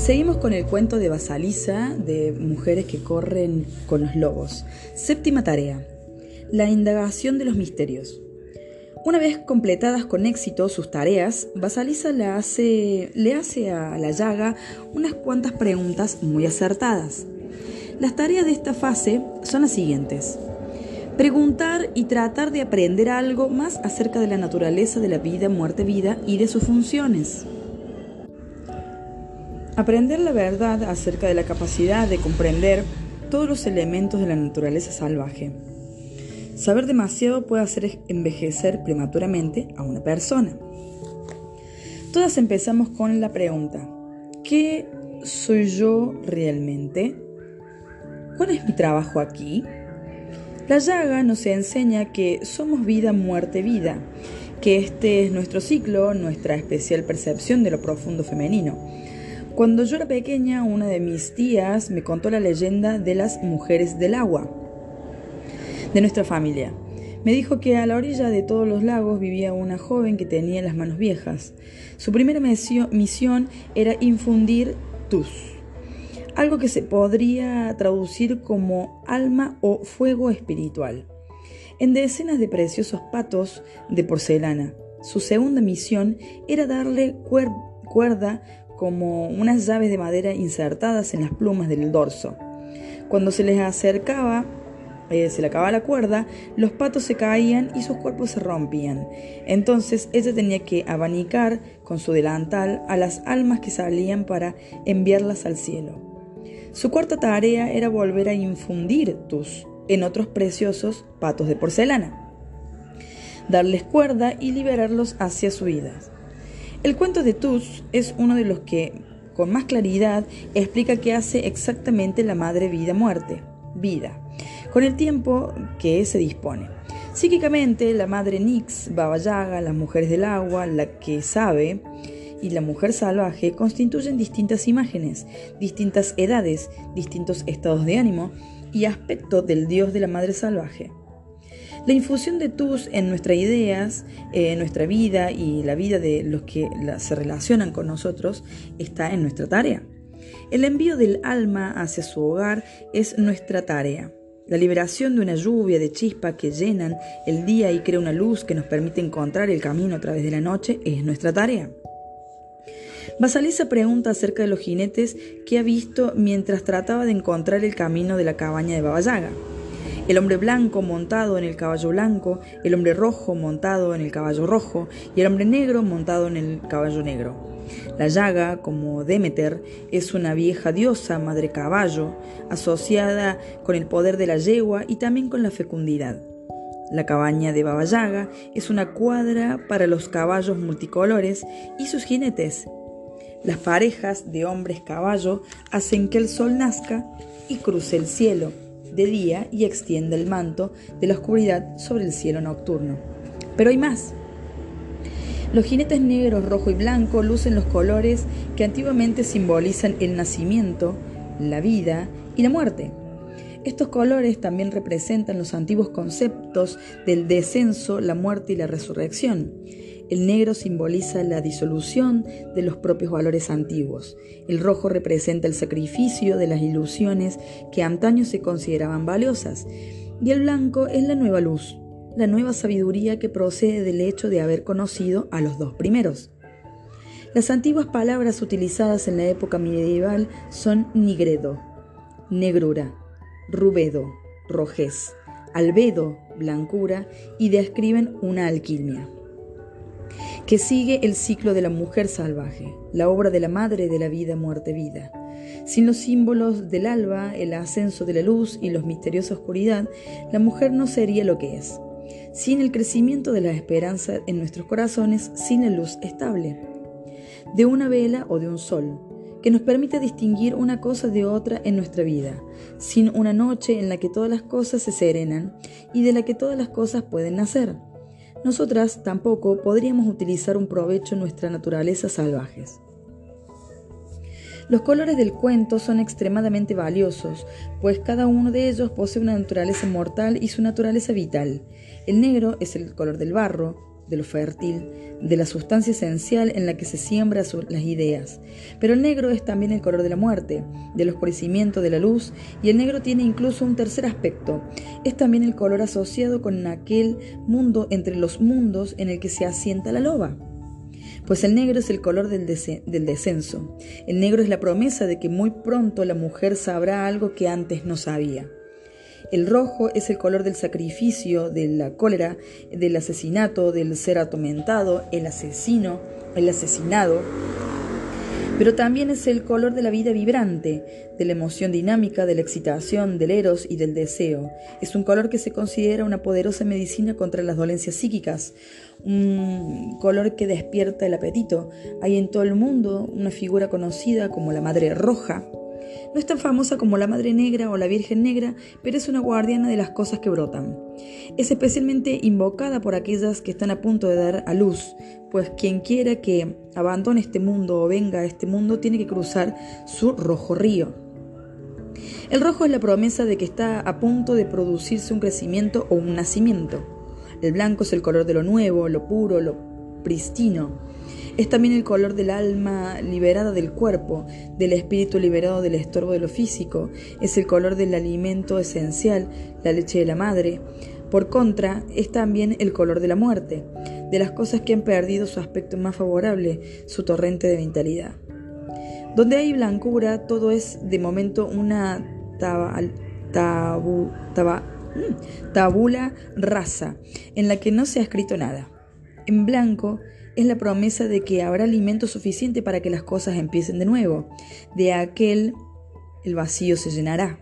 Seguimos con el cuento de Basalisa de mujeres que corren con los lobos. Séptima tarea. La indagación de los misterios. Una vez completadas con éxito sus tareas, Basalisa le hace, le hace a la llaga unas cuantas preguntas muy acertadas. Las tareas de esta fase son las siguientes. Preguntar y tratar de aprender algo más acerca de la naturaleza de la vida, muerte, vida y de sus funciones. Aprender la verdad acerca de la capacidad de comprender todos los elementos de la naturaleza salvaje. Saber demasiado puede hacer envejecer prematuramente a una persona. Todas empezamos con la pregunta, ¿qué soy yo realmente? ¿Cuál es mi trabajo aquí? La llaga nos enseña que somos vida, muerte, vida, que este es nuestro ciclo, nuestra especial percepción de lo profundo femenino cuando yo era pequeña, una de mis tías me contó la leyenda de las mujeres del agua de nuestra familia. Me dijo que a la orilla de todos los lagos vivía una joven que tenía las manos viejas. Su primera misión era infundir tus, algo que se podría traducir como alma o fuego espiritual, en decenas de preciosos patos de porcelana. Su segunda misión era darle cuerda como unas llaves de madera insertadas en las plumas del dorso. Cuando se les acercaba, eh, se le acababa la cuerda, los patos se caían y sus cuerpos se rompían. Entonces ella tenía que abanicar con su delantal a las almas que salían para enviarlas al cielo. Su cuarta tarea era volver a infundir tus en otros preciosos patos de porcelana, darles cuerda y liberarlos hacia su vida. El cuento de Tus es uno de los que, con más claridad, explica qué hace exactamente la madre vida-muerte, vida, con el tiempo que se dispone. Psíquicamente, la madre Nix, Baba Yaga, las mujeres del agua, la que sabe y la mujer salvaje constituyen distintas imágenes, distintas edades, distintos estados de ánimo y aspecto del dios de la madre salvaje. La infusión de tus en nuestras ideas, en nuestra vida y la vida de los que se relacionan con nosotros está en nuestra tarea. El envío del alma hacia su hogar es nuestra tarea. La liberación de una lluvia de chispa que llenan el día y crea una luz que nos permite encontrar el camino a través de la noche es nuestra tarea. Basalisa pregunta acerca de los jinetes que ha visto mientras trataba de encontrar el camino de la cabaña de Babayaga el hombre blanco montado en el caballo blanco, el hombre rojo montado en el caballo rojo y el hombre negro montado en el caballo negro. La llaga, como Demeter, es una vieja diosa, madre caballo, asociada con el poder de la yegua y también con la fecundidad. La cabaña de Baba Yaga es una cuadra para los caballos multicolores y sus jinetes. Las parejas de hombres caballo hacen que el sol nazca y cruce el cielo de día y extiende el manto de la oscuridad sobre el cielo nocturno. Pero hay más. Los jinetes negros, rojo y blanco lucen los colores que antiguamente simbolizan el nacimiento, la vida y la muerte. Estos colores también representan los antiguos conceptos del descenso, la muerte y la resurrección. El negro simboliza la disolución de los propios valores antiguos. El rojo representa el sacrificio de las ilusiones que antaño se consideraban valiosas. Y el blanco es la nueva luz, la nueva sabiduría que procede del hecho de haber conocido a los dos primeros. Las antiguas palabras utilizadas en la época medieval son nigredo, negrura, rubedo, rojez, albedo, blancura y describen una alquimia que sigue el ciclo de la mujer salvaje, la obra de la madre de la vida, muerte, vida. Sin los símbolos del alba, el ascenso de la luz y los misteriosa oscuridad, la mujer no sería lo que es. Sin el crecimiento de la esperanza en nuestros corazones, sin la luz estable, de una vela o de un sol, que nos permite distinguir una cosa de otra en nuestra vida, sin una noche en la que todas las cosas se serenan y de la que todas las cosas pueden nacer nosotras tampoco podríamos utilizar un provecho en nuestra naturaleza salvajes. Los colores del cuento son extremadamente valiosos, pues cada uno de ellos posee una naturaleza mortal y su naturaleza vital. El negro es el color del barro, de lo fértil, de la sustancia esencial en la que se siembran las ideas. Pero el negro es también el color de la muerte, del oscurecimiento de la luz, y el negro tiene incluso un tercer aspecto. Es también el color asociado con aquel mundo entre los mundos en el que se asienta la loba. Pues el negro es el color del, del descenso. El negro es la promesa de que muy pronto la mujer sabrá algo que antes no sabía. El rojo es el color del sacrificio, de la cólera, del asesinato, del ser atormentado, el asesino, el asesinado. Pero también es el color de la vida vibrante, de la emoción dinámica, de la excitación, del eros y del deseo. Es un color que se considera una poderosa medicina contra las dolencias psíquicas, un color que despierta el apetito. Hay en todo el mundo una figura conocida como la Madre Roja, no es tan famosa como la Madre Negra o la Virgen Negra, pero es una guardiana de las cosas que brotan. Es especialmente invocada por aquellas que están a punto de dar a luz, pues quien quiera que abandone este mundo o venga a este mundo tiene que cruzar su rojo río. El rojo es la promesa de que está a punto de producirse un crecimiento o un nacimiento. El blanco es el color de lo nuevo, lo puro, lo pristino. Es también el color del alma liberada del cuerpo, del espíritu liberado del estorbo de lo físico. Es el color del alimento esencial, la leche de la madre. Por contra, es también el color de la muerte, de las cosas que han perdido su aspecto más favorable, su torrente de vitalidad. Donde hay blancura, todo es de momento una mm, tabula rasa, en la que no se ha escrito nada. En blanco es la promesa de que habrá alimento suficiente para que las cosas empiecen de nuevo. De aquel el vacío se llenará.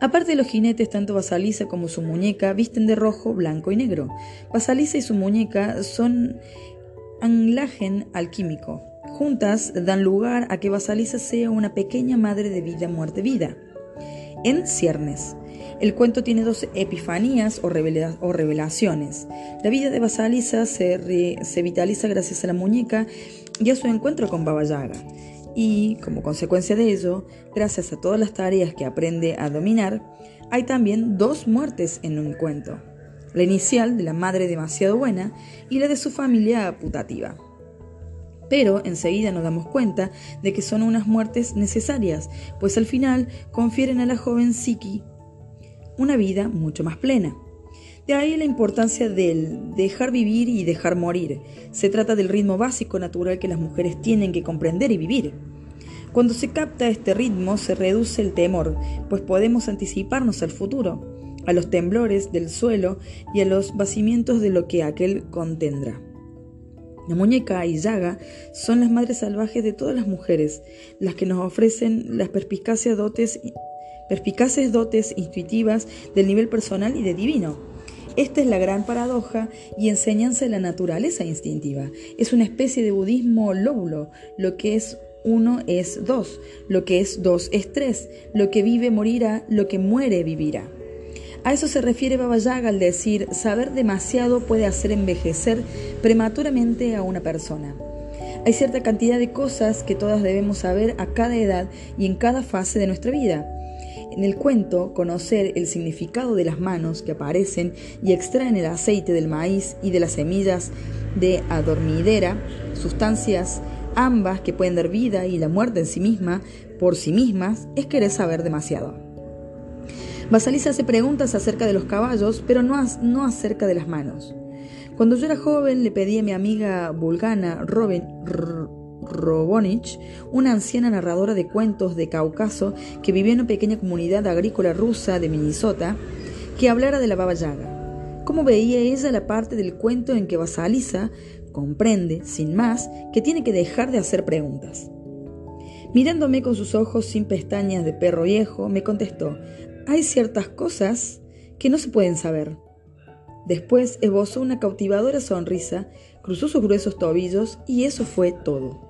Aparte de los jinetes, tanto Basalisa como su muñeca visten de rojo, blanco y negro. Basalisa y su muñeca son anclaje alquímico. Juntas dan lugar a que Basalisa sea una pequeña madre de vida, muerte, vida. En ciernes. El cuento tiene dos epifanías o, revelaciones. La vida de Basalisa se, vitaliza gracias a la muñeca y a su encuentro con Baba Yaga. Y, como consecuencia de ello, gracias a todas las tareas que aprende a dominar, hay también dos muertes en un cuento. La inicial de la madre demasiado buena y la de su familia putativa. Pero enseguida nos damos cuenta de que son unas muertes necesarias, pues al final confieren a la joven Siki una vida mucho más plena. De ahí la importancia del dejar vivir y dejar morir. Se trata del ritmo básico natural que las mujeres tienen que comprender y vivir. Cuando se capta este ritmo se reduce el temor, pues podemos anticiparnos al futuro, a los temblores del suelo y a los vacimientos de lo que aquel contendrá. La muñeca y Yaga son las madres salvajes de todas las mujeres, las que nos ofrecen las perspicaces dotes perspicaces dotes intuitivas del nivel personal y de divino. Esta es la gran paradoja y enseñanza de la naturaleza instintiva. Es una especie de budismo lóbulo. Lo que es uno es dos, lo que es dos es tres, lo que vive morirá, lo que muere vivirá. A eso se refiere Baba Yaga al decir, saber demasiado puede hacer envejecer prematuramente a una persona. Hay cierta cantidad de cosas que todas debemos saber a cada edad y en cada fase de nuestra vida. En el cuento, conocer el significado de las manos que aparecen y extraen el aceite del maíz y de las semillas de adormidera, sustancias ambas que pueden dar vida y la muerte en sí misma, por sí mismas, es querer saber demasiado. Basalisa hace preguntas acerca de los caballos, pero no, no acerca de las manos. Cuando yo era joven le pedí a mi amiga vulgana Robin, Robonich, una anciana narradora de cuentos de Cáucaso que vivía en una pequeña comunidad agrícola rusa de Minnesota, que hablara de la Baba Yaga. ¿Cómo veía ella la parte del cuento en que Basalisa comprende, sin más, que tiene que dejar de hacer preguntas? Mirándome con sus ojos sin pestañas de perro viejo, me contestó, hay ciertas cosas que no se pueden saber. Después esbozó una cautivadora sonrisa, cruzó sus gruesos tobillos y eso fue todo.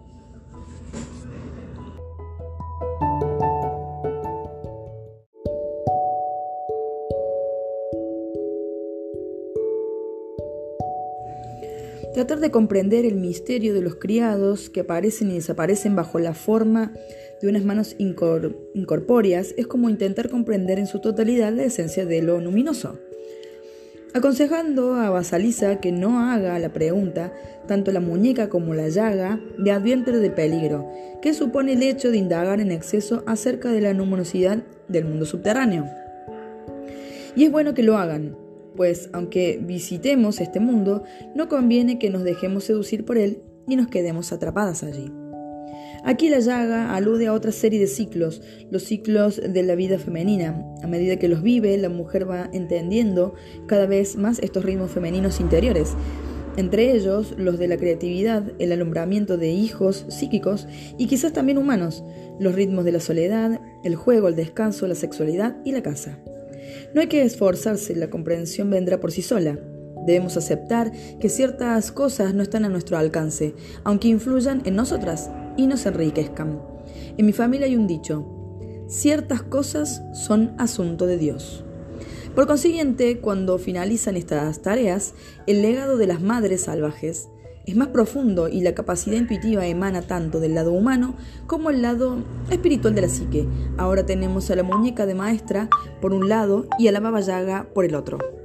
Tratar de comprender el misterio de los criados que aparecen y desaparecen bajo la forma de unas manos incorpóreas es como intentar comprender en su totalidad la esencia de lo luminoso. Aconsejando a Basaliza que no haga la pregunta, tanto la muñeca como la llaga le advierten del peligro, que supone el hecho de indagar en exceso acerca de la luminosidad del mundo subterráneo. Y es bueno que lo hagan, pues aunque visitemos este mundo, no conviene que nos dejemos seducir por él y nos quedemos atrapadas allí. Aquí la llaga alude a otra serie de ciclos, los ciclos de la vida femenina. A medida que los vive, la mujer va entendiendo cada vez más estos ritmos femeninos interiores, entre ellos los de la creatividad, el alumbramiento de hijos psíquicos y quizás también humanos, los ritmos de la soledad, el juego, el descanso, la sexualidad y la casa. No hay que esforzarse, la comprensión vendrá por sí sola. Debemos aceptar que ciertas cosas no están a nuestro alcance, aunque influyan en nosotras y nos enriquezcan. En mi familia hay un dicho, ciertas cosas son asunto de Dios. Por consiguiente, cuando finalizan estas tareas, el legado de las madres salvajes es más profundo y la capacidad intuitiva emana tanto del lado humano como el lado espiritual de la psique. Ahora tenemos a la muñeca de maestra por un lado y a la baba yaga por el otro.